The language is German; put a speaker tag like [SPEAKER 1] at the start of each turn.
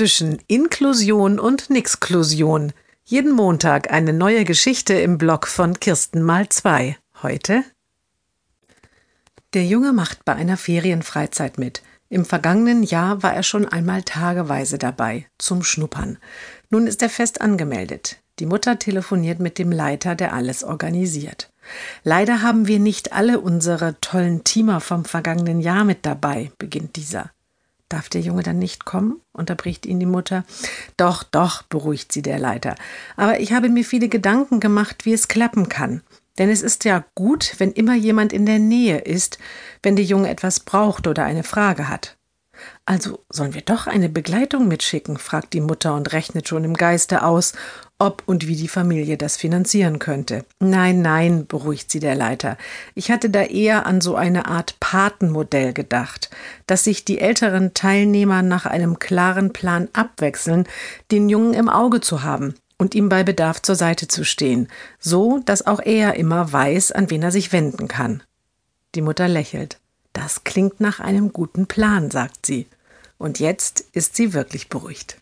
[SPEAKER 1] zwischen Inklusion und Nixklusion. Jeden Montag eine neue Geschichte im Blog von Kirsten mal zwei. Heute? Der Junge macht bei einer Ferienfreizeit mit. Im vergangenen Jahr war er schon einmal tageweise dabei, zum Schnuppern. Nun ist er fest angemeldet. Die Mutter telefoniert mit dem Leiter, der alles organisiert. Leider haben wir nicht alle unsere tollen Teamer vom vergangenen Jahr mit dabei, beginnt dieser. Darf der Junge dann nicht kommen? unterbricht ihn die Mutter. Doch, doch, beruhigt sie der Leiter. Aber ich habe mir viele Gedanken gemacht, wie es klappen kann. Denn es ist ja gut, wenn immer jemand in der Nähe ist, wenn der Junge etwas braucht oder eine Frage hat. Also sollen wir doch eine Begleitung mitschicken? fragt die Mutter und rechnet schon im Geiste aus, ob und wie die Familie das finanzieren könnte. Nein, nein, beruhigt sie der Leiter. Ich hatte da eher an so eine Art Patenmodell gedacht, dass sich die älteren Teilnehmer nach einem klaren Plan abwechseln, den Jungen im Auge zu haben und ihm bei Bedarf zur Seite zu stehen, so dass auch er immer weiß, an wen er sich wenden kann. Die Mutter lächelt. Das klingt nach einem guten Plan, sagt sie. Und jetzt ist sie wirklich beruhigt.